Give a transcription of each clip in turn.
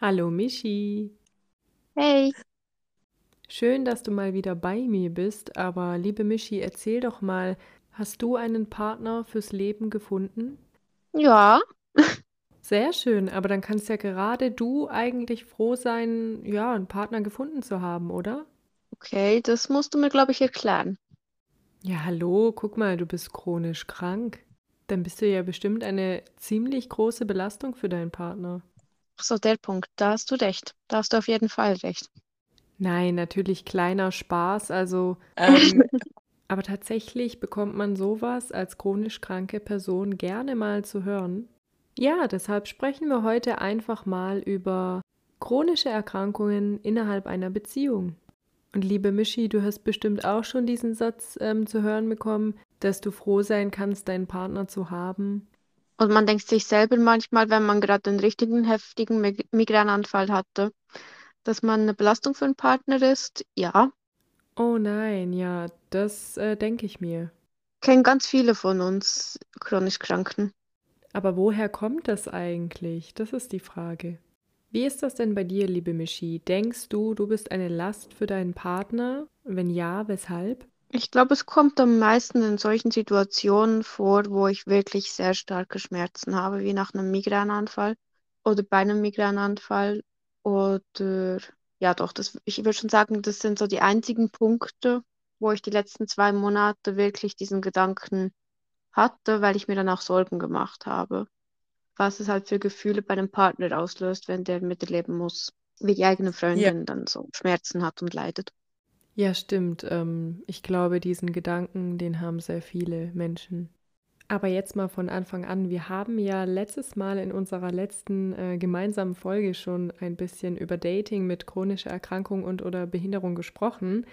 Hallo Michi. Hey. Schön, dass du mal wieder bei mir bist, aber liebe Michi, erzähl doch mal, hast du einen Partner fürs Leben gefunden? Ja, Sehr schön, aber dann kannst ja gerade du eigentlich froh sein, ja, einen Partner gefunden zu haben, oder? okay, das musst du mir, glaube ich, erklären. Ja, hallo, guck mal, du bist chronisch krank. Dann bist du ja bestimmt eine ziemlich große Belastung für deinen Partner. So, der Punkt, da hast du recht. Da hast du auf jeden Fall recht. Nein, natürlich kleiner Spaß, also, ähm, aber tatsächlich bekommt man sowas als chronisch kranke Person gerne mal zu hören. Ja, deshalb sprechen wir heute einfach mal über chronische Erkrankungen innerhalb einer Beziehung. Und liebe Michi, du hast bestimmt auch schon diesen Satz ähm, zu hören bekommen, dass du froh sein kannst, deinen Partner zu haben. Und man denkt sich selber manchmal, wenn man gerade einen richtigen heftigen Mig Migränanfall hatte, dass man eine Belastung für einen Partner ist. Ja, Oh nein, ja, das äh, denke ich mir. kennen ganz viele von uns chronisch Kranken. Aber woher kommt das eigentlich? Das ist die Frage. Wie ist das denn bei dir, liebe Michi? Denkst du, du bist eine Last für deinen Partner? Wenn ja, weshalb? Ich glaube, es kommt am meisten in solchen Situationen vor, wo ich wirklich sehr starke Schmerzen habe, wie nach einem Migränanfall oder bei einem Migränanfall. Oder ja, doch, das, ich würde schon sagen, das sind so die einzigen Punkte, wo ich die letzten zwei Monate wirklich diesen Gedanken hatte, weil ich mir dann auch Sorgen gemacht habe, was es halt für Gefühle bei einem Partner auslöst, wenn der miterleben muss, wie die eigene Ja. Freundin dann so Schmerzen hat und leidet. Ja, stimmt. Ähm, ich glaube, diesen Gedanken, den haben sehr viele Menschen. Aber jetzt mal von Anfang an. Wir haben ja letztes Mal in unserer letzten äh, gemeinsamen Folge schon ein bisschen über Dating mit chronischer Erkrankung und oder Behinderung gesprochen.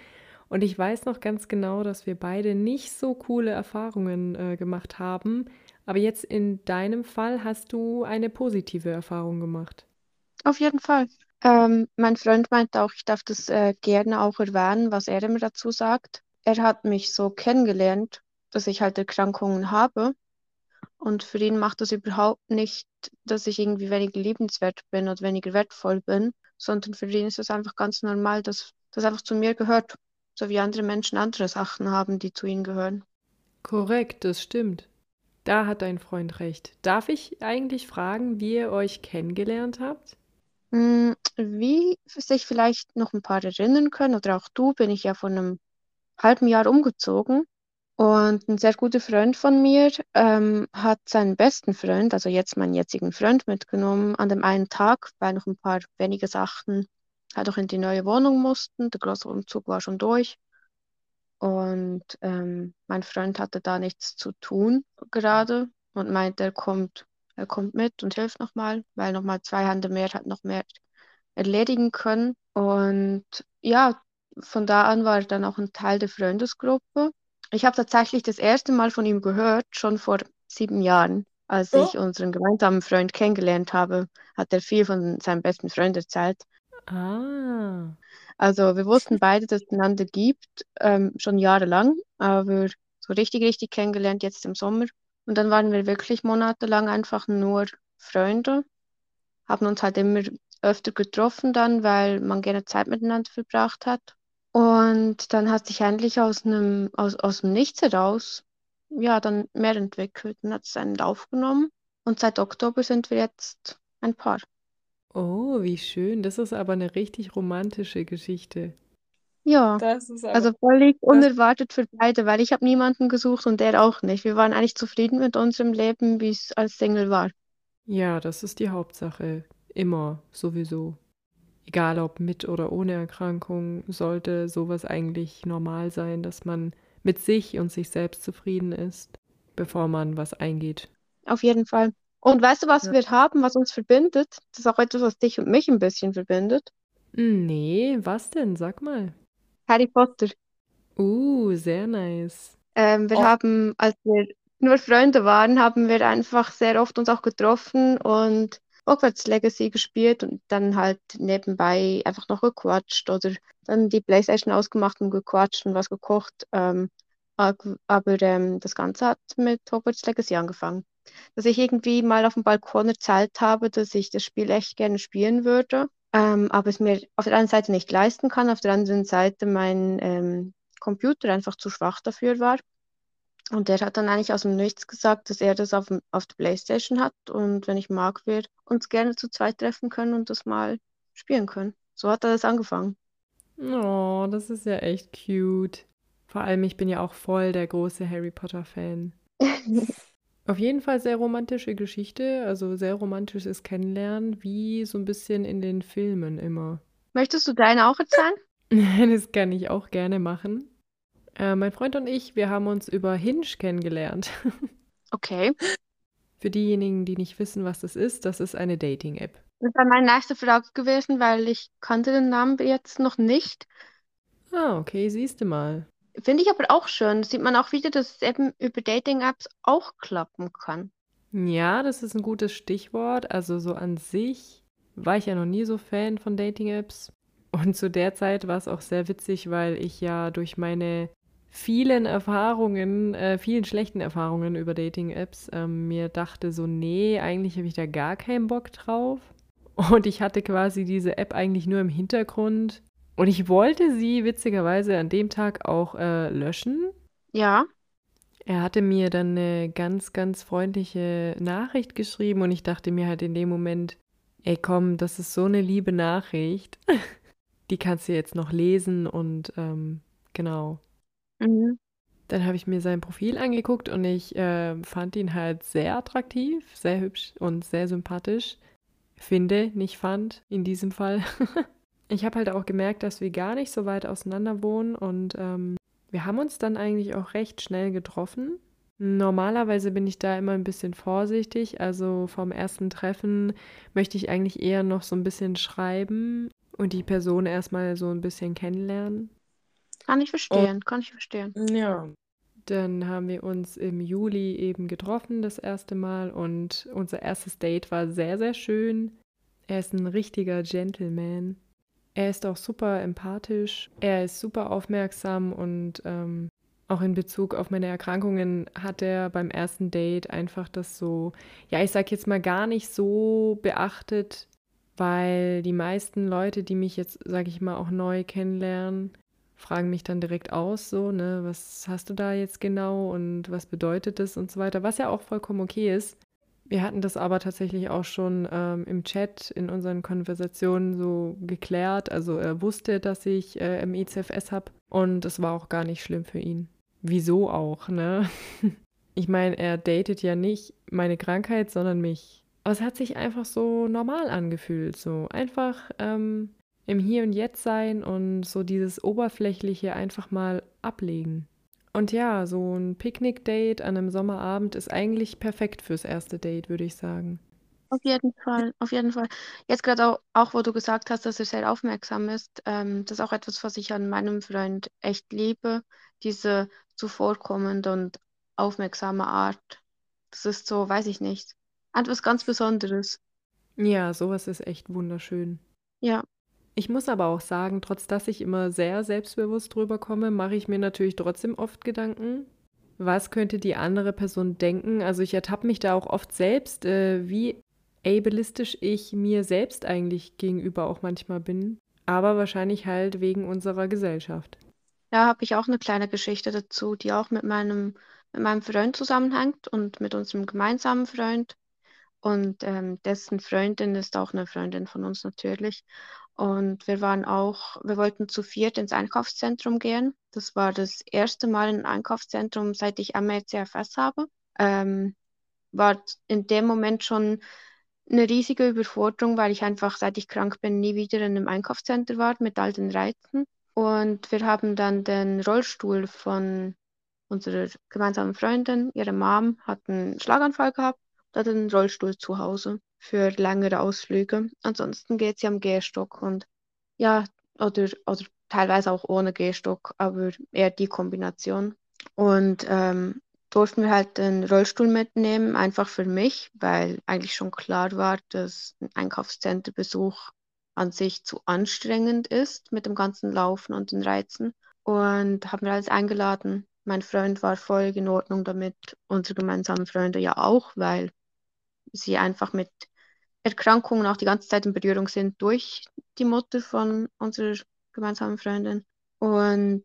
Und ich weiß noch ganz genau, dass wir beide nicht so coole Erfahrungen äh, gemacht haben. Aber jetzt in deinem Fall hast du eine positive Erfahrung gemacht. Auf jeden Fall. Ähm, mein Freund meinte auch, ich darf das äh, gerne auch erwähnen, was er immer dazu sagt. Er hat mich so kennengelernt, dass ich halt Erkrankungen habe. Und für ihn macht das überhaupt nicht, dass ich irgendwie weniger liebenswert bin oder weniger wertvoll bin, sondern für ihn ist es einfach ganz normal, dass das einfach zu mir gehört. So wie andere Menschen andere Sachen haben, die zu ihnen gehören. Korrekt, das stimmt. Da hat dein Freund recht. Darf ich eigentlich fragen, wie ihr euch kennengelernt habt? Hm, wie sich vielleicht noch ein paar erinnern können, oder auch du, bin ich ja vor einem halben Jahr umgezogen. Und ein sehr guter Freund von mir ähm, hat seinen besten Freund, also jetzt meinen jetzigen Freund, mitgenommen an dem einen Tag, weil noch ein paar wenige Sachen halt auch in die neue Wohnung mussten. Der große Umzug war schon durch. Und ähm, mein Freund hatte da nichts zu tun gerade und meinte, er kommt, er kommt mit und hilft nochmal, weil nochmal zwei Hände mehr hat noch mehr erledigen können. Und ja, von da an war er dann auch ein Teil der Freundesgruppe. Ich habe tatsächlich das erste Mal von ihm gehört, schon vor sieben Jahren, als ich unseren gemeinsamen Freund kennengelernt habe, hat er viel von seinem besten Freund erzählt. Ah, Also wir wussten beide, dass es einander gibt, ähm, schon jahrelang, aber so richtig, richtig kennengelernt jetzt im Sommer. Und dann waren wir wirklich monatelang einfach nur Freunde, haben uns halt immer öfter getroffen dann, weil man gerne Zeit miteinander verbracht hat. Und dann hat sich eigentlich aus einem, aus, aus dem Nichts heraus, ja, dann mehr entwickelt und hat es einen Lauf genommen. Und seit Oktober sind wir jetzt ein Paar. oh, wie schön. Das ist aber eine richtig romantische Geschichte. Ja. Das ist aber, Also völlig das, unerwartet für beide, weil ich habe niemanden gesucht und der auch nicht. Wir waren eigentlich zufrieden mit unserem Leben, wie es als Single war. ja, das ist die Hauptsache. Immer, sowieso. Egal ob mit oder ohne Erkrankung, sollte sowas eigentlich normal sein, dass man mit sich und sich selbst zufrieden ist, bevor man was eingeht. Auf jeden Fall. Und weißt du, was Ja. wir haben, was uns verbindet? Das ist auch etwas, was dich und mich ein bisschen verbindet. Nee, was denn? Sag mal. Harry Potter. Uh, sehr nice. Ähm, wir Oh, haben, als wir nur Freunde waren, haben wir einfach sehr oft uns auch getroffen und Hogwarts Legacy gespielt und dann halt nebenbei einfach noch gequatscht oder dann die PlayStation ausgemacht und gequatscht und was gekocht. Ähm, aber ähm, das Ganze hat mit Hogwarts Legacy angefangen. dass ich irgendwie mal auf dem Balkon erzählt habe, dass ich das Spiel echt gerne spielen würde, ähm, aber es mir auf der einen Seite nicht leisten kann, auf der anderen Seite mein ähm, Computer einfach zu schwach dafür war. Und der hat dann eigentlich aus dem Nichts gesagt, dass er das auf, auf der Playstation hat und wenn ich mag, wir uns gerne zu zweit treffen können und das mal spielen können. So hat er das angefangen. Oh, das ist ja echt cute. Vor allem, ich bin ja auch voll der große Harry Potter-Fan. Auf jeden Fall sehr romantische Geschichte, also sehr romantisches Kennenlernen, wie so ein bisschen in den Filmen immer. Möchtest du deine auch erzählen? das kann ich auch gerne machen. Äh, mein Freund und ich, wir haben uns über Hinge kennengelernt. Okay. Für diejenigen, die nicht wissen, was das ist, das ist eine Dating-App. Das wäre meine nächste Frage gewesen, weil ich kannte den Namen jetzt noch nicht. Ah, okay, siehst du mal. Finde ich aber auch schön. Sieht man auch wieder, dass es eben über Dating-Apps auch klappen kann. Ja, das ist ein gutes Stichwort. Also so an sich war ich ja noch nie so Fan von Dating-Apps. Und zu der Zeit war es auch sehr witzig, weil ich ja durch meine vielen Erfahrungen, äh, vielen schlechten Erfahrungen über Dating-Apps ähm, mir dachte so, nee, eigentlich habe ich da gar keinen Bock drauf. Und ich hatte quasi diese App eigentlich nur im Hintergrund. Und ich wollte sie witzigerweise an dem Tag auch äh, löschen. Ja. Er hatte mir dann eine ganz, ganz freundliche Nachricht geschrieben und ich dachte mir halt in dem Moment, ey komm, das ist so eine liebe Nachricht. Die kannst du jetzt noch lesen und ähm, genau. Mhm. Dann habe ich mir sein Profil angeguckt und ich äh, fand ihn halt sehr attraktiv, sehr hübsch und sehr sympathisch. Finde, nicht fand, in diesem Fall. ich habe halt auch gemerkt, dass wir gar nicht so weit auseinander wohnen und ähm, wir haben uns dann eigentlich auch recht schnell getroffen. Normalerweise bin ich da immer ein bisschen vorsichtig, also vom ersten Treffen möchte ich eigentlich eher noch so ein bisschen schreiben und die Person erstmal so ein bisschen kennenlernen. Kann ich verstehen, kann ich verstehen. Ja. Dann haben wir uns im Juli eben getroffen, das erste Mal. Und unser erstes Date war sehr, sehr schön. Er ist ein richtiger Gentleman. Er ist auch super empathisch. Er ist super aufmerksam und ähm, auch in Bezug auf meine Erkrankungen hat er beim ersten Date einfach das so, ja, ich sag jetzt mal gar nicht so beachtet, weil die meisten Leute, die mich jetzt, sag ich mal, auch neu kennenlernen, fragen mich dann direkt aus, so, ne, was hast du da jetzt genau und was bedeutet das und so weiter, was ja auch vollkommen okay ist. Wir hatten das aber tatsächlich auch schon ähm, im Chat in unseren Konversationen so geklärt. Also er wusste, dass ich äh, MECFS habe und es war auch gar nicht schlimm für ihn. Wieso auch, ne? Ich meine, er datet ja nicht meine Krankheit, sondern mich. Aber es hat sich einfach so normal angefühlt. So einfach ähm, im Hier und Jetzt sein und so dieses Oberflächliche einfach mal ablegen. Und ja, so ein Picknick-Date an einem Sommerabend ist eigentlich perfekt fürs erste Date, würde ich sagen. Auf jeden Fall, auf jeden Fall. Jetzt gerade auch, auch, wo du gesagt hast, dass er sehr aufmerksam ist, ähm, das ist auch etwas, was ich an meinem Freund echt liebe, diese zuvorkommende und aufmerksame Art. Das ist so, weiß ich nicht, etwas ganz Besonderes. Ja, sowas ist echt wunderschön. Ja. Ich muss aber auch sagen, trotz dass ich immer sehr selbstbewusst drüber komme, mache ich mir natürlich trotzdem oft Gedanken. Was könnte die andere Person denken? Also ich ertappe mich da auch oft selbst, äh, wie ableistisch ich mir selbst eigentlich gegenüber auch manchmal bin. Aber wahrscheinlich halt wegen unserer Gesellschaft. Da habe ich auch eine kleine Geschichte dazu, die auch mit meinem, mit meinem Freund zusammenhängt und mit unserem gemeinsamen Freund. Und ähm, dessen Freundin ist auch eine Freundin von uns natürlich. Und wir waren auch, wir wollten zu viert ins Einkaufszentrum gehen. Das war das erste Mal in ein Einkaufszentrum, seit ich MECFS habe. Ähm, war in dem Moment schon eine riesige Überforderung, weil ich einfach, seit ich krank bin, nie wieder in einem Einkaufszentrum war mit all den Reizen. Und wir haben dann den Rollstuhl von unserer gemeinsamen Freundin, ihre Mom, hat einen Schlaganfall gehabt, hat einen Rollstuhl zu Hause für längere Ausflüge. Ansonsten geht sie am Gehstock und ja, oder, oder teilweise auch ohne Gehstock, aber eher die Kombination. Und ähm, durften wir halt den Rollstuhl mitnehmen, einfach für mich, weil eigentlich schon klar war, dass ein Einkaufscenterbesuch an sich zu anstrengend ist mit dem ganzen Laufen und den Reizen. Und haben wir alles eingeladen, mein Freund war voll in Ordnung damit, unsere gemeinsamen Freunde ja auch, weil sie einfach mit Erkrankungen auch die ganze Zeit in Berührung sind durch die Mutter von unserer gemeinsamen Freundin. Und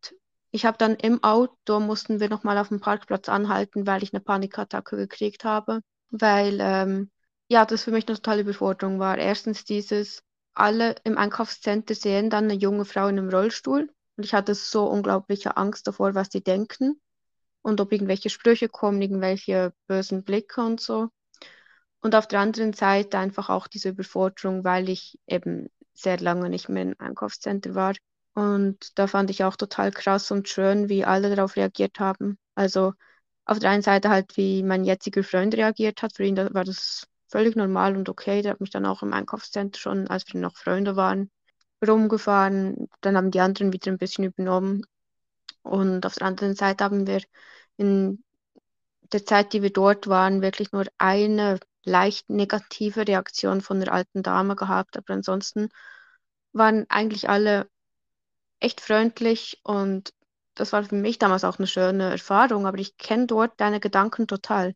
ich habe dann im Auto, mussten wir nochmal auf dem Parkplatz anhalten, weil ich eine Panikattacke gekriegt habe, weil ähm, ja, das für mich eine totale Überforderung war. Erstens dieses, alle im Einkaufscenter sehen dann eine junge Frau in einem Rollstuhl und ich hatte so unglaubliche Angst davor, was die denken und ob irgendwelche Sprüche kommen, irgendwelche bösen Blicke und so. Und auf der anderen Seite einfach auch diese Überforderung, weil ich eben sehr lange nicht mehr im Einkaufscenter war. Und da fand ich auch total krass und schön, wie alle darauf reagiert haben. Also auf der einen Seite halt, wie mein jetziger Freund reagiert hat. Für ihn war das völlig normal und okay. Der hat mich dann auch im Einkaufscenter schon, als wir noch Freunde waren, rumgefahren. Dann haben die anderen wieder ein bisschen übernommen. Und auf der anderen Seite haben wir in der Zeit, die wir dort waren, wirklich nur eine leicht negative Reaktion von der alten Dame gehabt. Aber ansonsten waren eigentlich alle echt freundlich und das war für mich damals auch eine schöne Erfahrung. Aber ich kenne dort deine Gedanken total.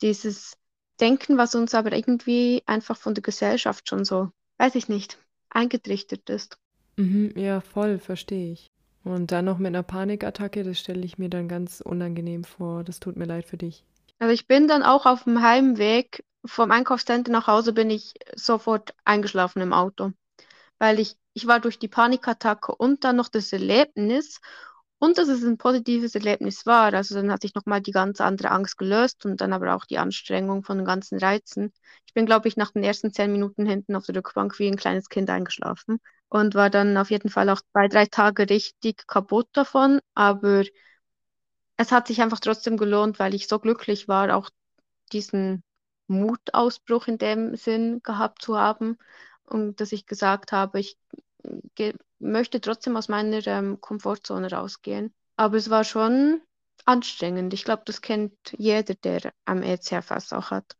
Dieses Denken, was uns aber irgendwie einfach von der Gesellschaft schon so, weiß ich nicht, eingetrichtert ist. Mhm, ja, voll, verstehe ich. Und dann noch mit einer Panikattacke, das stelle ich mir dann ganz unangenehm vor. Das tut mir leid für dich. Also ich bin dann auch auf dem Heimweg vom Einkaufscenter nach Hause bin ich sofort eingeschlafen im Auto, weil ich ich war durch die Panikattacke und dann noch das Erlebnis und dass es ein positives Erlebnis war. Also dann hat sich nochmal die ganz andere Angst gelöst und dann aber auch die Anstrengung von den ganzen Reizen. Ich bin, glaube ich, nach den ersten zehn Minuten hinten auf der Rückbank wie ein kleines Kind eingeschlafen und war dann auf jeden Fall auch zwei, drei Tage richtig kaputt davon. Aber es hat sich einfach trotzdem gelohnt, weil ich so glücklich war, auch diesen Mutausbruch in dem Sinn gehabt zu haben und dass ich gesagt habe, ich möchte trotzdem aus meiner ähm, Komfortzone rausgehen. Aber es war schon anstrengend. Ich glaube, das kennt jeder, der am ECFS auch hat,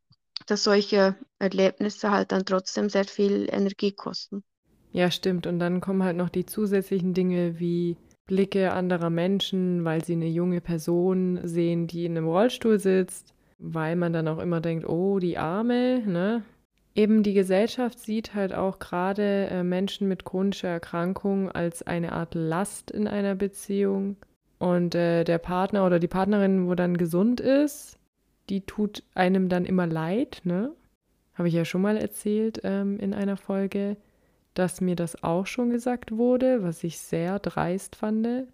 dass solche Erlebnisse halt dann trotzdem sehr viel Energie kosten. Ja, stimmt. Und dann kommen halt noch die zusätzlichen Dinge wie Blicke anderer Menschen, weil sie eine junge Person sehen, die in einem Rollstuhl sitzt, weil man dann auch immer denkt, oh, die Arme, ne? Eben die Gesellschaft sieht halt auch gerade äh, Menschen mit chronischer Erkrankung als eine Art Last in einer Beziehung. Und äh, der Partner oder die Partnerin, wo dann gesund ist, die tut einem dann immer leid, ne? Habe ich ja schon mal erzählt ähm, in einer Folge, dass mir das auch schon gesagt wurde, was ich sehr dreist fand.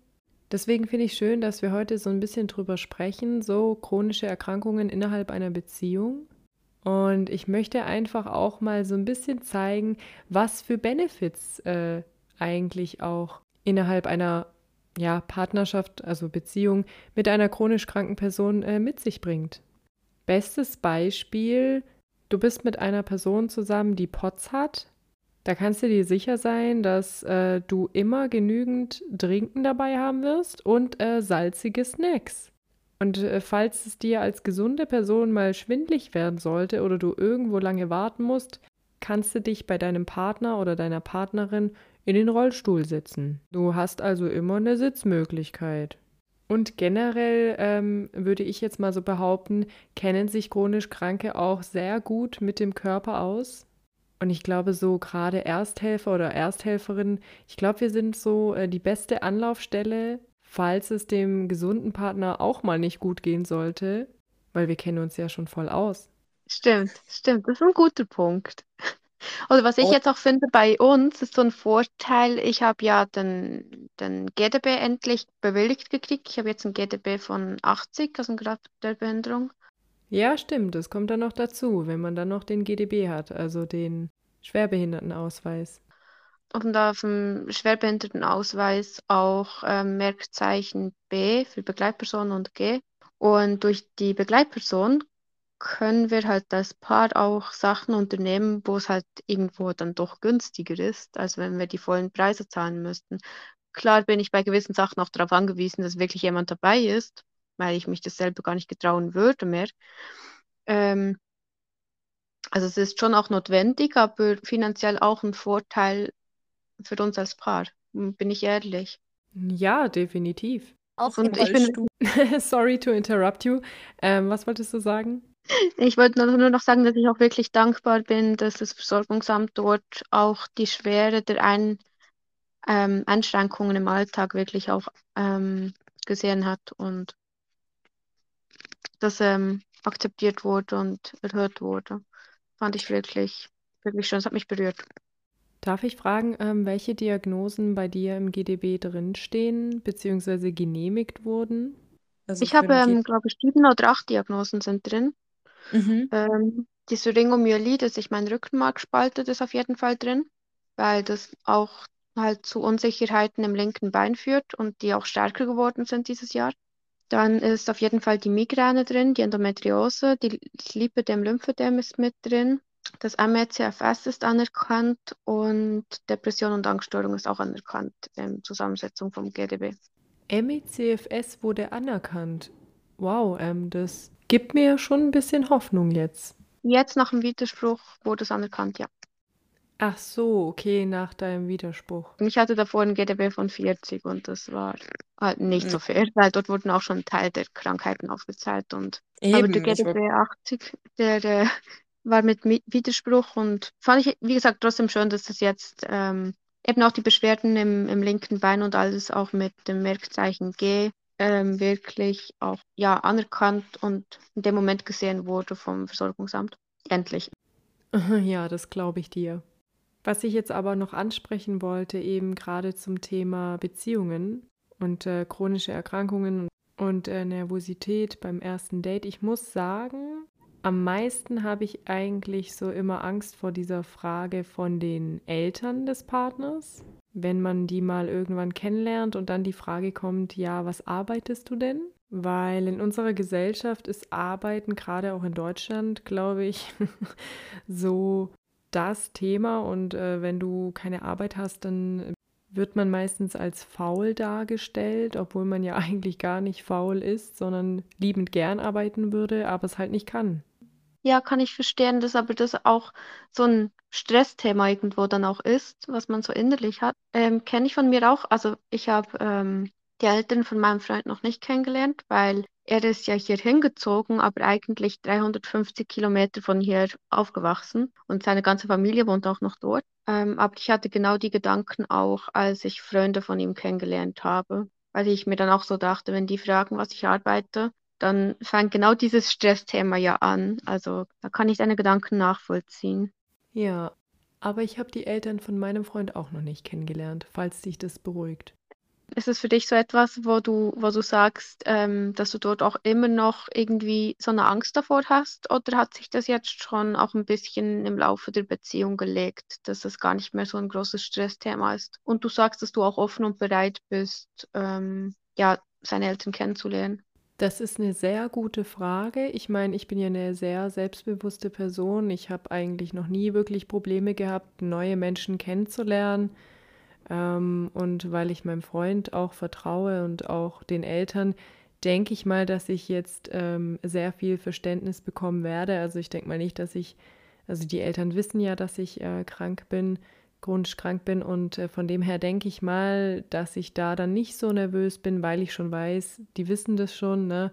Deswegen finde ich schön, dass wir heute so ein bisschen drüber sprechen, so chronische Erkrankungen innerhalb einer Beziehung. Und ich möchte einfach auch mal so ein bisschen zeigen, was für Benefits äh, eigentlich auch innerhalb einer ja, Partnerschaft, also Beziehung mit einer chronisch kranken Person äh, mit sich bringt. Bestes Beispiel, du bist mit einer Person zusammen, die POTS hat. Da kannst du dir sicher sein, dass äh, du immer genügend Trinken dabei haben wirst und äh, salzige Snacks. Und äh, falls es dir als gesunde Person mal schwindlig werden sollte oder du irgendwo lange warten musst, kannst du dich bei deinem Partner oder deiner Partnerin in den Rollstuhl setzen. Du hast also immer eine Sitzmöglichkeit. Und generell ähm, würde ich jetzt mal so behaupten, kennen sich chronisch Kranke auch sehr gut mit dem Körper aus. Und ich glaube, so gerade Ersthelfer oder Ersthelferinnen, ich glaube, wir sind so äh, die beste Anlaufstelle falls es dem gesunden Partner auch mal nicht gut gehen sollte, weil wir kennen uns ja schon voll aus. Stimmt, stimmt, das ist ein guter Punkt. Oder was ich jetzt auch finde bei uns, ist so ein Vorteil, ich habe ja den, den GDB endlich bewilligt gekriegt. Ich habe jetzt ein GDB von 80, also ein Grad der Behinderung. Ja, stimmt, das kommt dann noch dazu, wenn man dann noch den GDB hat, also den Schwerbehindertenausweis und auf dem Schwerbehindertenausweis auch äh, Merkzeichen B für Begleitperson und G. Und durch die Begleitperson können wir halt als Paar auch Sachen unternehmen, wo es halt irgendwo dann doch günstiger ist, als wenn wir die vollen Preise zahlen müssten. Klar bin ich bei gewissen Sachen auch darauf angewiesen, dass wirklich jemand dabei ist, weil ich mich das selber gar nicht getrauen würde mehr. Ähm, also es ist schon auch notwendig, aber finanziell auch ein Vorteil, für uns als Paar. Bin ich ehrlich. Ja, definitiv. Auch Und im ich bin. Sorry to interrupt you. Ähm, was wolltest du sagen? ich wollte nur nur noch sagen, dass ich auch wirklich dankbar bin, dass das Versorgungsamt dort auch die Schwere der Ein, ähm, Einschränkungen im Alltag wirklich auch ähm, gesehen hat und das ähm, akzeptiert wurde und erhört wurde. Fand ich wirklich, wirklich schön. Es hat mich berührt. Darf ich fragen, ähm, welche Diagnosen bei dir im GDB drinstehen, beziehungsweise genehmigt wurden? Also Ich habe, ähm, glaube ich, sieben oder acht Diagnosen sind drin. Mhm. Ähm, die Syringomyelie, dass sich mein Rückenmark spaltet, ist auf jeden Fall drin, weil das auch halt zu Unsicherheiten im linken Bein führt und die auch stärker geworden sind dieses Jahr. Dann ist auf jeden Fall die Migräne drin, die Endometriose, die Lipödem-Lymphödem ist mit drin. Das ME-CFS ist anerkannt und Depression und Angststörung ist auch anerkannt in Zusammensetzung vom GDB. MECFS wurde anerkannt. Wow, ähm, das gibt mir schon ein bisschen Hoffnung jetzt. Jetzt nach dem Widerspruch wurde es anerkannt, ja. Ach so, okay, nach deinem Widerspruch. Ich hatte davor ein GDB von 40 und das war halt nicht so fair, weil dort wurden auch schon Teil der Krankheiten aufgezeigt und aber der Eben, GDB wollte 80, der, der war mit Mi- Widerspruch und fand ich, wie gesagt, trotzdem schön, dass das jetzt ähm, eben auch die Beschwerden im, im linken Bein und alles auch mit dem Merkzeichen G ähm, wirklich auch ja anerkannt und in dem Moment gesehen wurde vom Versorgungsamt. Endlich. Ja, das glaube ich dir. Was ich jetzt aber noch ansprechen wollte, eben gerade zum Thema Beziehungen und äh, chronische Erkrankungen und äh, Nervosität beim ersten Date. Ich muss sagen, am meisten habe ich eigentlich so immer Angst vor dieser Frage von den Eltern des Partners, wenn man die mal irgendwann kennenlernt und dann die Frage kommt, ja, was arbeitest du denn? Weil in unserer Gesellschaft ist Arbeiten, gerade auch in Deutschland, glaube ich, so das Thema. Und äh, wenn du keine Arbeit hast, dann wird man meistens als faul dargestellt, obwohl man ja eigentlich gar nicht faul ist, sondern liebend gern arbeiten würde, aber es halt nicht kann. Ja, kann ich verstehen, dass aber das auch so ein Stressthema irgendwo dann auch ist, was man so innerlich hat. Ähm, kenne ich von mir auch. Also ich habe ähm, die Eltern von meinem Freund noch nicht kennengelernt, weil er ist ja hier hingezogen, aber eigentlich 350 Kilometer von hier aufgewachsen und seine ganze Familie wohnt auch noch dort. Ähm, aber ich hatte genau die Gedanken auch, als ich Freunde von ihm kennengelernt habe, weil ich mir dann auch so dachte, wenn die fragen, was ich arbeite, dann fängt genau dieses Stressthema ja an. Also da kann ich deine Gedanken nachvollziehen. Ja, aber ich habe die Eltern von meinem Freund auch noch nicht kennengelernt, falls dich das beruhigt. Ist es für dich so etwas, wo du, wo du sagst, ähm, dass du dort auch immer noch irgendwie so eine Angst davor hast? Oder hat sich das jetzt schon auch ein bisschen im Laufe der Beziehung gelegt, dass es gar nicht mehr so ein großes Stressthema ist? Und du sagst, dass du auch offen und bereit bist, ähm, ja, seine Eltern kennenzulernen. Das ist eine sehr gute Frage. Ich meine, ich bin ja eine sehr selbstbewusste Person. Ich habe eigentlich noch nie wirklich Probleme gehabt, neue Menschen kennenzulernen. Ähm, und weil ich meinem Freund auch vertraue und auch den Eltern, denke ich mal, dass ich jetzt ähm, sehr viel Verständnis bekommen werde. Also ich denke mal nicht, dass ich, also die Eltern wissen ja, dass ich äh, krank bin, chronisch krank bin und äh, von dem her denke ich mal, dass ich da dann nicht so nervös bin, weil ich schon weiß, die wissen das schon, ne?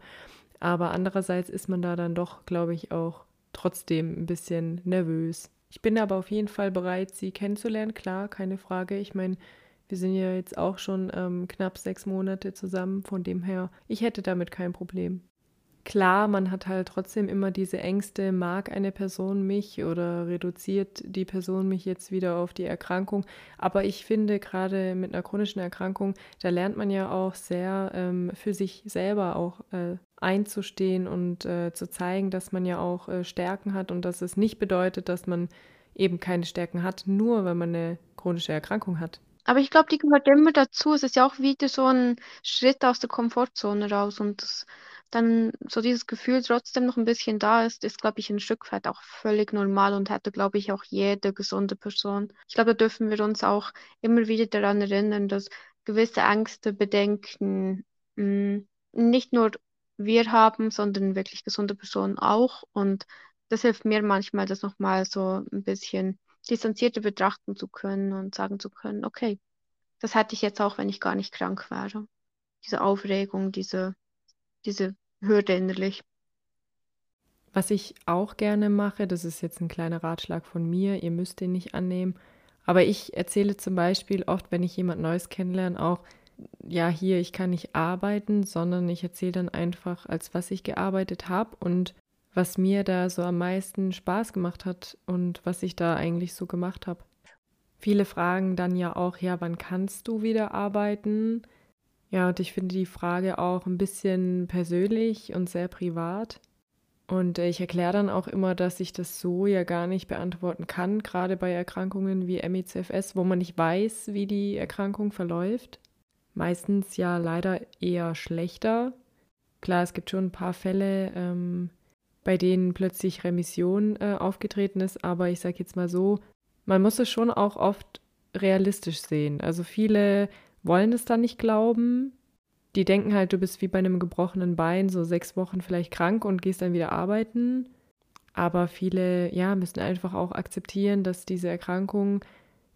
Aber andererseits ist man da dann doch, glaube ich, auch trotzdem ein bisschen nervös. Ich bin aber auf jeden Fall bereit, sie kennenzulernen, klar, keine Frage. Ich meine, wir sind ja jetzt auch schon ähm, knapp sechs Monate zusammen, von dem her, ich hätte damit kein Problem. Klar, man hat halt trotzdem immer diese Ängste, mag eine Person mich oder reduziert die Person mich jetzt wieder auf die Erkrankung. Aber ich finde, gerade mit einer chronischen Erkrankung, da lernt man ja auch sehr ähm, für sich selber auch äh, einzustehen und äh, zu zeigen, dass man ja auch äh, Stärken hat und dass es nicht bedeutet, dass man eben keine Stärken hat, nur weil man eine chronische Erkrankung hat. Aber ich glaube, die gehört immer dazu. Es ist ja auch wieder so ein Schritt aus der Komfortzone raus und das, dann so dieses Gefühl trotzdem noch ein bisschen da ist, ist, glaube ich, ein Stück weit auch völlig normal und hätte, glaube ich, auch jede gesunde Person. Ich glaube, da dürfen wir uns auch immer wieder daran erinnern, dass gewisse Ängste, Bedenken, mh, nicht nur wir haben, sondern wirklich gesunde Personen auch. Und das hilft mir manchmal, das nochmal so ein bisschen distanzierter betrachten zu können und sagen zu können, okay, das hätte ich jetzt auch, wenn ich gar nicht krank wäre. diese Aufregung, diese, diese Hürde innerlich. Was ich auch gerne mache, das ist jetzt ein kleiner Ratschlag von mir, ihr müsst den nicht annehmen, aber ich erzähle zum Beispiel oft, wenn ich jemand Neues kennenlerne, auch, ja, hier, ich kann nicht arbeiten, sondern ich erzähle dann einfach, als was ich gearbeitet habe und was mir da so am meisten Spaß gemacht hat und was ich da eigentlich so gemacht habe. Viele fragen dann ja auch, ja, wann kannst du wieder arbeiten? Ja, und ich finde die Frage auch ein bisschen persönlich und sehr privat. Und ich erkläre dann auch immer, dass ich das so ja gar nicht beantworten kann, gerade bei Erkrankungen wie ME/CFS, wo man nicht weiß, wie die Erkrankung verläuft. Meistens ja leider eher schlechter. Klar, es gibt schon ein paar Fälle, ähm, bei denen plötzlich Remission äh, aufgetreten ist, aber ich sage jetzt mal so, man muss es schon auch oft realistisch sehen. Also viele wollen es dann nicht glauben, die denken halt, du bist wie bei einem gebrochenen Bein, so sechs Wochen vielleicht krank und gehst dann wieder arbeiten. Aber viele, ja, müssen einfach auch akzeptieren, dass diese Erkrankung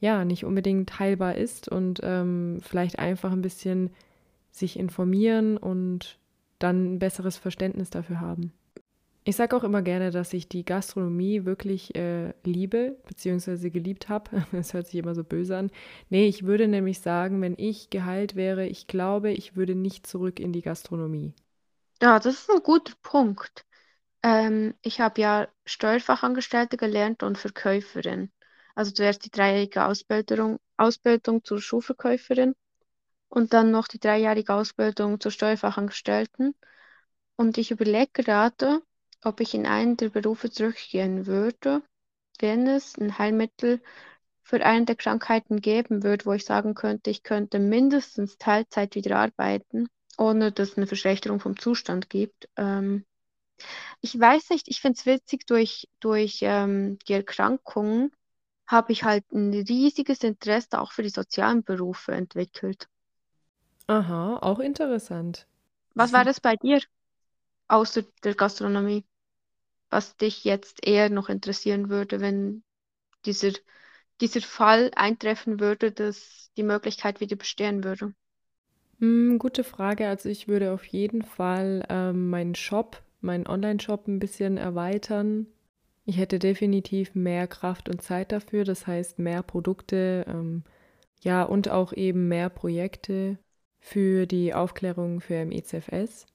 ja nicht unbedingt heilbar ist und ähm, vielleicht einfach ein bisschen sich informieren und dann ein besseres Verständnis dafür haben. Ich sage auch immer gerne, dass ich die Gastronomie wirklich äh, liebe, beziehungsweise geliebt habe. Es hört sich immer so böse an. Nee, ich würde nämlich sagen, wenn ich geheilt wäre, ich glaube, ich würde nicht zurück in die Gastronomie. Ja, das ist ein guter Punkt. Ähm, ich habe ja Steuerfachangestellte gelernt und Verkäuferin. Also zuerst die dreijährige Ausbildung, Ausbildung zur Schuhverkäuferin und dann noch die dreijährige Ausbildung zur Steuerfachangestellten. Und ich überlege gerade, ob ich in einen der Berufe zurückgehen würde, wenn es ein Heilmittel für eine der Krankheiten geben würde, wo ich sagen könnte, ich könnte mindestens Teilzeit wieder arbeiten, ohne dass es eine Verschlechterung vom Zustand gibt. Ähm, ich weiß nicht, ich finde es witzig, durch, durch ähm, die Erkrankung habe ich halt ein riesiges Interesse auch für die sozialen Berufe entwickelt. Aha, auch interessant. Was war das bei dir, außer der Gastronomie? was dich jetzt eher noch interessieren würde, wenn dieser, dieser Fall eintreffen würde, dass die Möglichkeit wieder bestehen würde? Hm, gute Frage. Also ich würde auf jeden Fall ähm, meinen Shop, meinen Online-Shop ein bisschen erweitern. Ich hätte definitiv mehr Kraft und Zeit dafür, das heißt mehr Produkte, ähm, ja, und auch eben mehr Projekte für die Aufklärung für MECFS.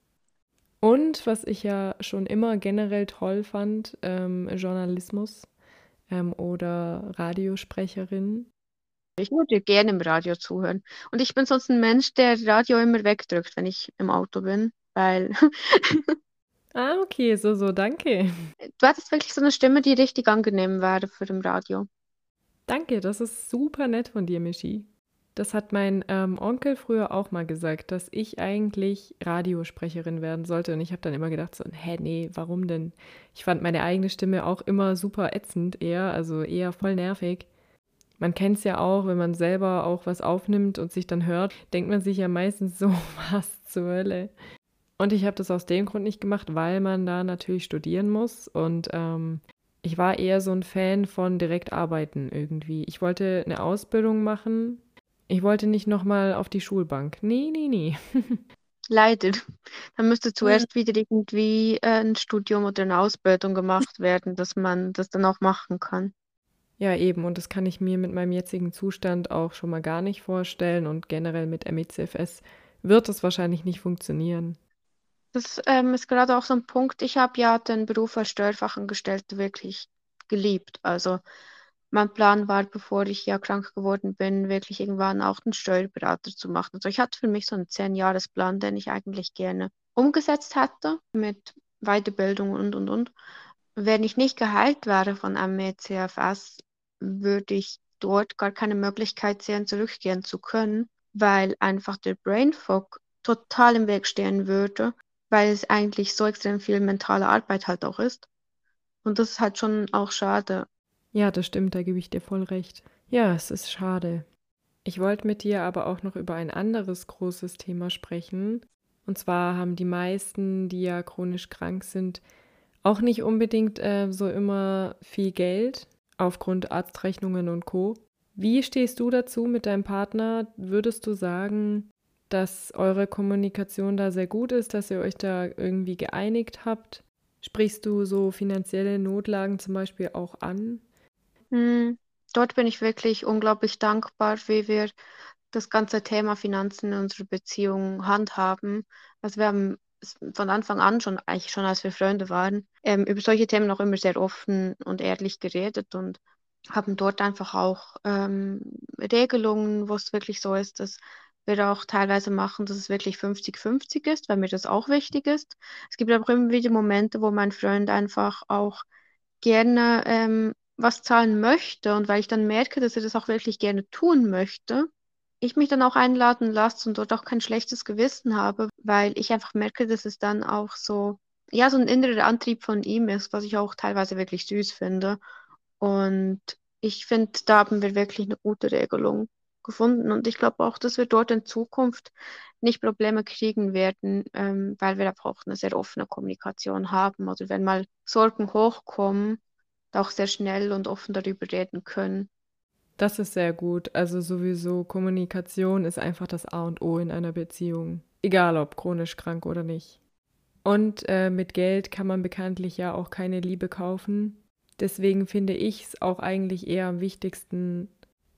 Und was ich ja schon immer generell toll fand, ähm, Journalismus ähm, oder Radiosprecherin. Ich würde gerne im Radio zuhören. Und ich bin sonst ein Mensch, der Radio immer wegdrückt, wenn ich im Auto bin, weil. ah, okay, so, so, danke. Du hattest wirklich so eine Stimme, die richtig angenehm wäre für den Radio. Danke, das ist super nett von dir, Michi. Das hat mein ähm, Onkel früher auch mal gesagt, dass ich eigentlich Radiosprecherin werden sollte. Und ich habe dann immer gedacht, so, hä, nee, warum denn? Ich fand meine eigene Stimme auch immer super ätzend eher, also eher voll nervig. Man kennt es ja auch, wenn man selber auch was aufnimmt und sich dann hört, denkt man sich ja meistens so, was zur Hölle. Und ich habe das aus dem Grund nicht gemacht, weil man da natürlich studieren muss. Und ähm, ich war eher so ein Fan von direkt arbeiten irgendwie. Ich wollte eine Ausbildung machen ich wollte nicht nochmal auf die Schulbank. Nee, nee, nee. Leider. Dann müsste zuerst wieder irgendwie äh, ein Studium oder eine Ausbildung gemacht werden, dass man das dann auch machen kann. Ja, eben. Und das kann ich mir mit meinem jetzigen Zustand auch schon mal gar nicht vorstellen. Und generell mit MECFS wird es wahrscheinlich nicht funktionieren. Das ähm, ist gerade auch so ein Punkt. Ich habe ja den Beruf als Steuerfachangestellte wirklich geliebt. Also mein Plan war, bevor ich ja krank geworden bin, wirklich irgendwann auch einen Steuerberater zu machen. Also ich hatte für mich so einen Zehn-Jahres-Plan, den ich eigentlich gerne umgesetzt hätte mit Weiterbildung und, und, und. Wenn ich nicht geheilt wäre von ME-CFS, würde ich dort gar keine Möglichkeit sehen, zurückgehen zu können, weil einfach der Brain Fog total im Weg stehen würde, weil es eigentlich so extrem viel mentale Arbeit halt auch ist. Und das ist halt schon auch schade. Ja, das stimmt, da gebe ich dir voll recht. Ja, es ist schade. Ich wollte mit dir aber auch noch über ein anderes großes Thema sprechen. Und zwar haben die meisten, die ja chronisch krank sind, auch nicht unbedingt äh, so immer viel Geld aufgrund Arztrechnungen und Co. Wie stehst du dazu mit deinem Partner? Würdest du sagen, dass eure Kommunikation da sehr gut ist, dass ihr euch da irgendwie geeinigt habt? Sprichst du so finanzielle Notlagen zum Beispiel auch an? Hm, dort bin ich wirklich unglaublich dankbar, wie wir das ganze Thema Finanzen in unserer Beziehung handhaben. Also wir haben von Anfang an schon, eigentlich schon als wir Freunde waren, ähm, über solche Themen auch immer sehr offen und ehrlich geredet und haben dort einfach auch ähm, Regelungen, wo es wirklich so ist, dass wir auch teilweise machen, dass es wirklich 50-50 ist, weil mir das auch wichtig ist. Es gibt aber immer wieder Momente, wo mein Freund einfach auch gerne ähm, was zahlen möchte und weil ich dann merke, dass er das auch wirklich gerne tun möchte, ich mich dann auch einladen lasse und dort auch kein schlechtes Gewissen habe, weil ich einfach merke, dass es dann auch so, ja, so ein innerer Antrieb von ihm ist, was ich auch teilweise wirklich süß finde. Und ich finde, da haben wir wirklich eine gute Regelung gefunden. Und ich glaube auch, dass wir dort in Zukunft nicht Probleme kriegen werden, ähm, weil wir einfach auch eine sehr offene Kommunikation haben. Oder wenn mal Sorgen hochkommen, auch sehr schnell und offen darüber reden können. Das ist sehr gut. Also sowieso Kommunikation ist einfach das A und O in einer Beziehung. Egal ob chronisch krank oder nicht. Und äh, mit Geld kann man bekanntlich ja auch keine Liebe kaufen. Deswegen finde ich es auch eigentlich eher am wichtigsten,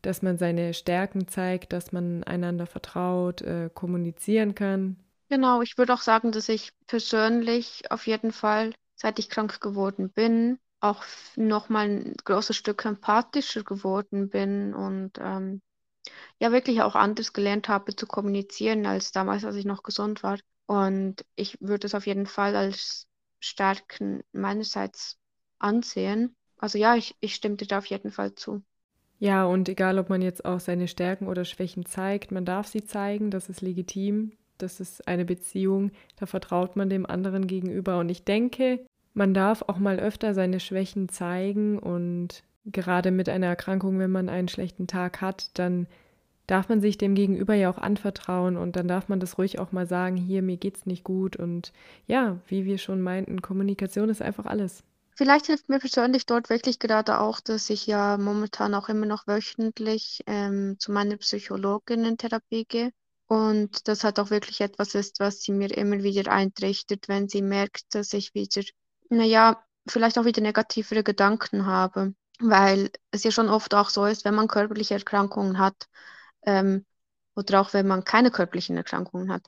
dass man seine Stärken zeigt, dass man einander vertraut, äh, kommunizieren kann. Genau, ich würde auch sagen, dass ich persönlich auf jeden Fall, seit ich krank geworden bin, auch nochmal ein großes Stück empathischer geworden bin und ähm, ja wirklich auch anders gelernt habe zu kommunizieren als damals, als ich noch gesund war. Und ich würde es auf jeden Fall als Stärken meinerseits ansehen. Also ja, ich, ich stimme dir da auf jeden Fall zu. Ja, und egal, ob man jetzt auch seine Stärken oder Schwächen zeigt, man darf sie zeigen, das ist legitim, das ist eine Beziehung, da vertraut man dem anderen gegenüber. Und ich denke, man darf auch mal öfter seine Schwächen zeigen und gerade mit einer Erkrankung, wenn man einen schlechten Tag hat, dann darf man sich dem Gegenüber ja auch anvertrauen und dann darf man das ruhig auch mal sagen, hier, mir geht's nicht gut und ja, wie wir schon meinten, Kommunikation ist einfach alles. Vielleicht hilft mir persönlich dort wirklich gerade auch, dass ich ja momentan auch immer noch wöchentlich ähm, zu meiner Psychologin in Therapie gehe. Und das hat auch wirklich etwas ist, was sie mir immer wieder eintrichtert, wenn sie merkt, dass ich wieder naja, vielleicht auch wieder negativere Gedanken habe, weil es ja schon oft auch so ist, wenn man körperliche Erkrankungen hat ähm, oder auch wenn man keine körperlichen Erkrankungen hat.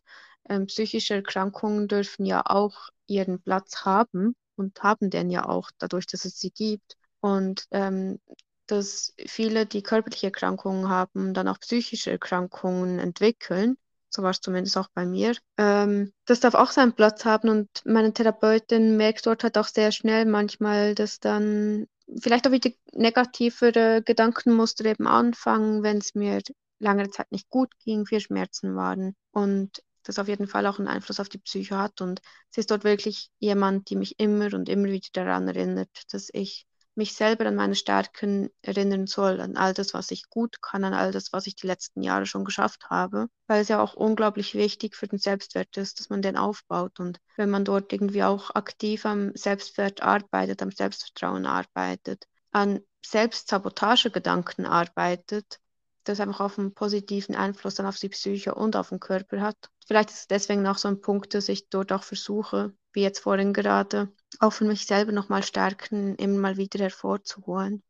Ähm, psychische Erkrankungen dürfen ja auch ihren Platz haben und haben den ja auch dadurch, dass es sie gibt. Und ähm, dass viele, die körperliche Erkrankungen haben, dann auch psychische Erkrankungen entwickeln so war es zumindest auch bei mir. Ähm, das darf auch seinen Platz haben und meine Therapeutin merkt dort halt auch sehr schnell manchmal, dass dann vielleicht auch wieder negativere Gedankenmuster eben anfangen, wenn es mir lange Zeit nicht gut ging, viel Schmerzen waren und das auf jeden Fall auch einen Einfluss auf die Psyche hat und sie ist dort wirklich jemand, die mich immer und immer wieder daran erinnert, dass ich mich selber an meine Stärken erinnern soll, an all das, was ich gut kann, an all das, was ich die letzten Jahre schon geschafft habe, weil es ja auch unglaublich wichtig für den Selbstwert ist, dass man den aufbaut. Und wenn man dort irgendwie auch aktiv am Selbstwert arbeitet, am Selbstvertrauen arbeitet, an Selbstsabotagegedanken arbeitet, das einfach auf einen positiven Einfluss dann auf die Psyche und auf den Körper hat. Vielleicht ist es deswegen auch so ein Punkt, dass ich dort auch versuche, wie jetzt vorhin gerade, auch für mich selber nochmal stärken, immer mal wieder hervorzuholen.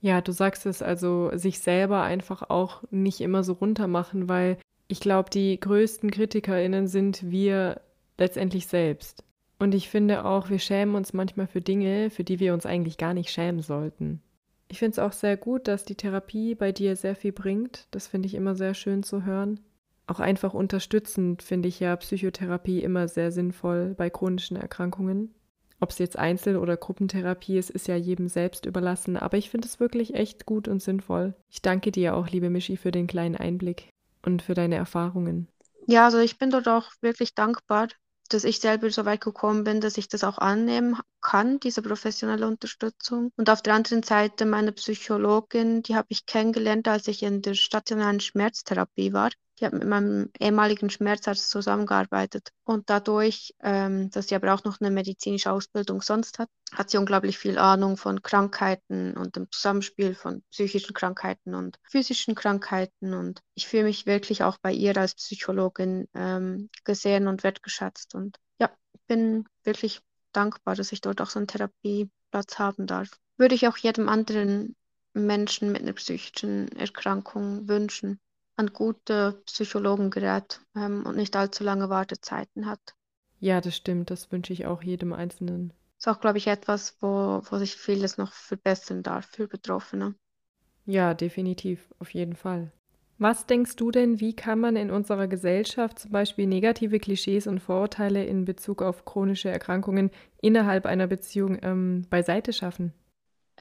Ja, du sagst es also, sich selber einfach auch nicht immer so runter machen, weil ich glaube, die größten KritikerInnen sind wir letztendlich selbst. Und ich finde auch, wir schämen uns manchmal für Dinge, für die wir uns eigentlich gar nicht schämen sollten. Ich finde es auch sehr gut, dass die Therapie bei dir sehr viel bringt. Das finde ich immer sehr schön zu hören. Auch einfach unterstützend finde ich ja Psychotherapie immer sehr sinnvoll bei chronischen Erkrankungen. Ob es jetzt Einzel- oder Gruppentherapie ist, ist ja jedem selbst überlassen, aber ich finde es wirklich echt gut und sinnvoll. Ich danke dir auch, liebe Michi, für den kleinen Einblick und für deine Erfahrungen. Ja, also ich bin dort auch wirklich dankbar, dass ich selber so weit gekommen bin, dass ich das auch annehmen kann, diese professionelle Unterstützung. Und auf der anderen Seite meine Psychologin, die habe ich kennengelernt, als ich in der stationären Schmerztherapie war. Die hat mit meinem ehemaligen Schmerzarzt zusammengearbeitet. Und dadurch, ähm, dass sie aber auch noch eine medizinische Ausbildung sonst hat, hat sie unglaublich viel Ahnung von Krankheiten und dem Zusammenspiel von psychischen Krankheiten und physischen Krankheiten. Und ich fühle mich wirklich auch bei ihr als Psychologin ähm, gesehen und wertgeschätzt. Und ja, bin wirklich dankbar, dass ich dort auch so einen Therapieplatz haben darf. Würde ich auch jedem anderen Menschen mit einer psychischen Erkrankung wünschen an gute Psychologen gerät ähm, und nicht allzu lange Wartezeiten hat. Ja, das stimmt. Das wünsche ich auch jedem Einzelnen. Ist auch, glaube ich, etwas, wo, wo sich vieles noch verbessern darf für Betroffene. Ja, definitiv, auf jeden Fall. Was denkst du denn, wie kann man in unserer Gesellschaft zum Beispiel negative Klischees und Vorurteile in Bezug auf chronische Erkrankungen innerhalb einer Beziehung ähm, beiseite schaffen?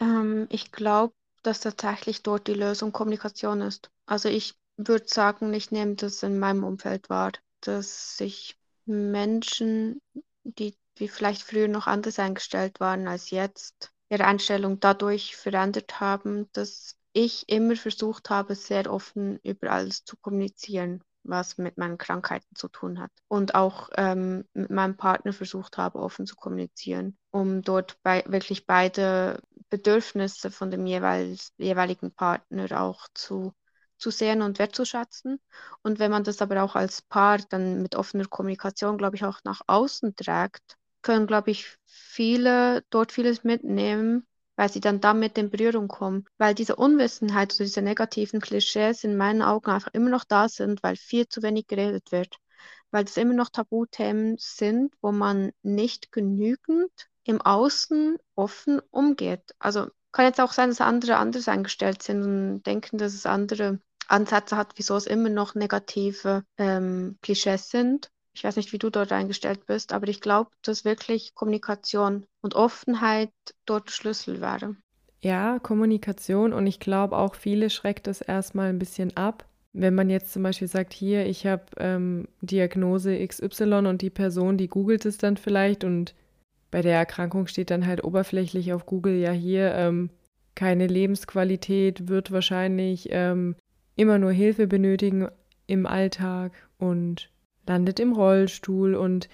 Ähm, ich glaube, dass tatsächlich dort die Lösung Kommunikation ist. Also ich würde sagen, ich nehme das in meinem Umfeld wahr, dass sich Menschen, die, die vielleicht früher noch anders eingestellt waren als jetzt, ihre Einstellung dadurch verändert haben, dass ich immer versucht habe, sehr offen über alles zu kommunizieren, was mit meinen Krankheiten zu tun hat. Und auch ähm, mit meinem Partner versucht habe, offen zu kommunizieren, um dort bei, wirklich beide Bedürfnisse von dem jeweils, jeweiligen Partner auch zu zu sehen und wertzuschätzen. Und wenn man das aber auch als Paar dann mit offener Kommunikation, glaube ich, auch nach außen trägt, können, glaube ich, viele dort vieles mitnehmen, weil sie dann damit in Berührung kommen. Weil diese Unwissenheit oder diese negativen Klischees in meinen Augen einfach immer noch da sind, weil viel zu wenig geredet wird. Weil das immer noch Tabuthemen sind, wo man nicht genügend im Außen offen umgeht. Also kann jetzt auch sein, dass andere anders eingestellt sind und denken, dass es andere Ansätze hat, wieso es immer noch negative ähm, Klischees sind. Ich weiß nicht, wie du dort eingestellt bist, aber ich glaube, dass wirklich Kommunikation und Offenheit dort Schlüssel wäre. Ja, Kommunikation und ich glaube auch viele schreckt es erstmal ein bisschen ab. Wenn man jetzt zum Beispiel sagt, hier, ich habe ähm, Diagnose XY und die Person, die googelt es dann vielleicht und bei der Erkrankung steht dann halt oberflächlich auf Google, ja hier, ähm, keine Lebensqualität, wird wahrscheinlich ähm, immer nur Hilfe benötigen im Alltag und landet im Rollstuhl und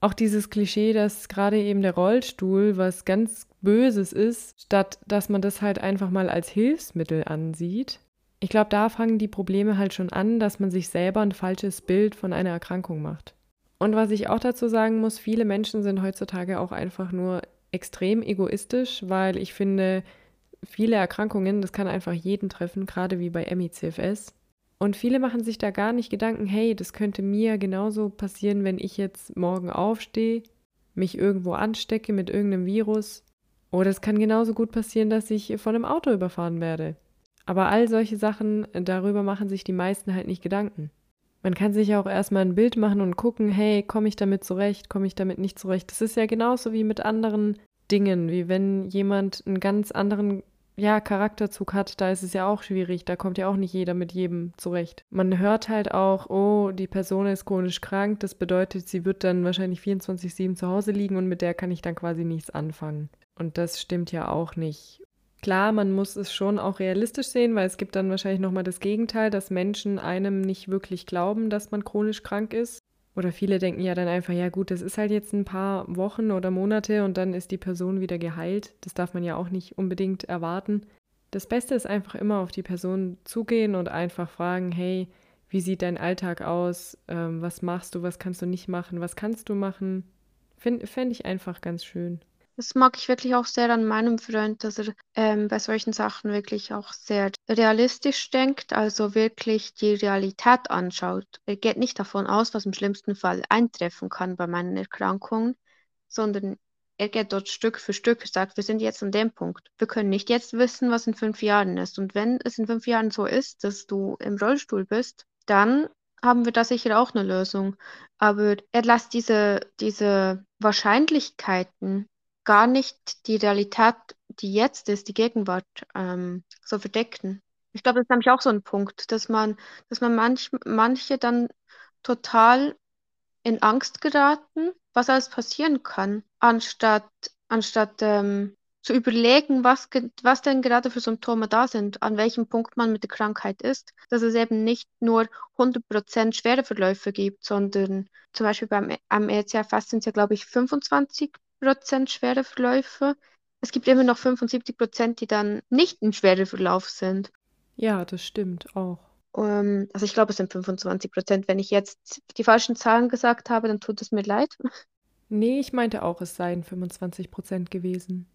auch dieses Klischee, dass gerade eben der Rollstuhl was ganz Böses ist, statt dass man das halt einfach mal als Hilfsmittel ansieht. Ich glaube, da fangen die Probleme halt schon an, dass man sich selber ein falsches Bild von einer Erkrankung macht. Und was ich auch dazu sagen muss, viele Menschen sind heutzutage auch einfach nur extrem egoistisch, weil ich finde, viele Erkrankungen, das kann einfach jeden treffen, gerade wie bei MICFS. Und viele machen sich da gar nicht Gedanken, hey, das könnte mir genauso passieren, wenn ich jetzt morgen aufstehe, mich irgendwo anstecke mit irgendeinem Virus. Oder es kann genauso gut passieren, dass ich von einem Auto überfahren werde. Aber all solche Sachen, darüber machen sich die meisten halt nicht Gedanken. Man kann sich auch erstmal ein Bild machen und gucken, hey, komme ich damit zurecht, komme ich damit nicht zurecht. Das ist ja genauso wie mit anderen Dingen, wie wenn jemand einen ganz anderen ja, Charakterzug hat, da ist es ja auch schwierig. Da kommt ja auch nicht jeder mit jedem zurecht. Man hört halt auch, oh, die Person ist chronisch krank. Das bedeutet, sie wird dann wahrscheinlich 24-7 zu Hause liegen und mit der kann ich dann quasi nichts anfangen. Und das stimmt ja auch nicht. Klar, man muss es schon auch realistisch sehen, weil es gibt dann wahrscheinlich nochmal das Gegenteil, dass Menschen einem nicht wirklich glauben, dass man chronisch krank ist. Oder viele denken ja dann einfach, ja gut, das ist halt jetzt ein paar Wochen oder Monate und dann ist die Person wieder geheilt. Das darf man ja auch nicht unbedingt erwarten. Das Beste ist einfach immer auf die Person zugehen und einfach fragen, hey, wie sieht dein Alltag aus? Ähm, was machst du? Was kannst du nicht machen? Was kannst du machen? Fände ich einfach ganz schön. Das mag ich wirklich auch sehr an meinem Freund, dass er ähm, bei solchen Sachen wirklich auch sehr realistisch denkt, also wirklich die Realität anschaut. Er geht nicht davon aus, was im schlimmsten Fall eintreffen kann bei meinen Erkrankungen, sondern er geht dort Stück für Stück, sagt, wir sind jetzt an dem Punkt. Wir können nicht jetzt wissen, was in fünf Jahren ist. Und wenn es in fünf Jahren so ist, dass du im Rollstuhl bist, dann haben wir da sicher auch eine Lösung. Aber er lässt diese, diese Wahrscheinlichkeiten gar nicht die Realität, die jetzt ist, die Gegenwart, ähm, so verdecken. Ich glaube, das ist nämlich auch so ein Punkt, dass man, dass man manch, manche dann total in Angst geraten, was alles passieren kann, anstatt anstatt ähm, zu überlegen, was, was denn gerade für Symptome da sind, an welchem Punkt man mit der Krankheit ist, dass es eben nicht nur 100% schwere Verläufe gibt, sondern zum Beispiel beim am ECFS sind es ja, glaube ich, 25% schwere Verläufe. Es gibt immer noch 75%, die dann nicht ein schwerer Verlauf sind. Ja, das stimmt auch. Um, ähm, also ich glaube, es sind 25% Wenn ich jetzt die falschen Zahlen gesagt habe, dann tut es mir leid. Nee, ich meinte auch, es seien 25% gewesen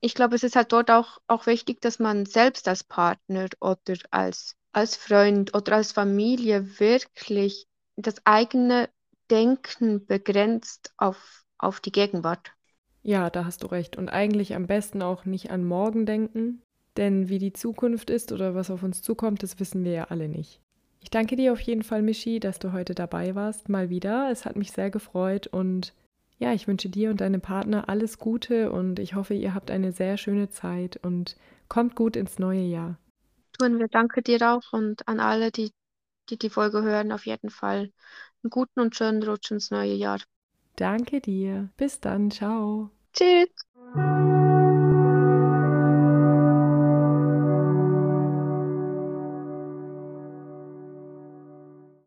ich glaube, es ist halt dort auch, auch wichtig, dass man selbst als Partner oder als, als Freund oder als Familie wirklich das eigene Denken begrenzt auf, auf die Gegenwart. Ja, da hast du recht. Und eigentlich am besten auch nicht an morgen denken, denn wie die Zukunft ist oder was auf uns zukommt, das wissen wir ja alle nicht. Ich danke dir auf jeden Fall, Michi, dass du heute dabei warst, mal wieder. Es hat mich sehr gefreut und ja, ich wünsche dir und deinem Partner alles Gute und ich hoffe, ihr habt eine sehr schöne Zeit und kommt gut ins neue Jahr. Tun wir danke dir auch und an alle, die die, die Folge hören, auf jeden Fall einen guten und schönen Rutsch ins neue Jahr. Danke dir. Bis dann. Ciao. Tschüss.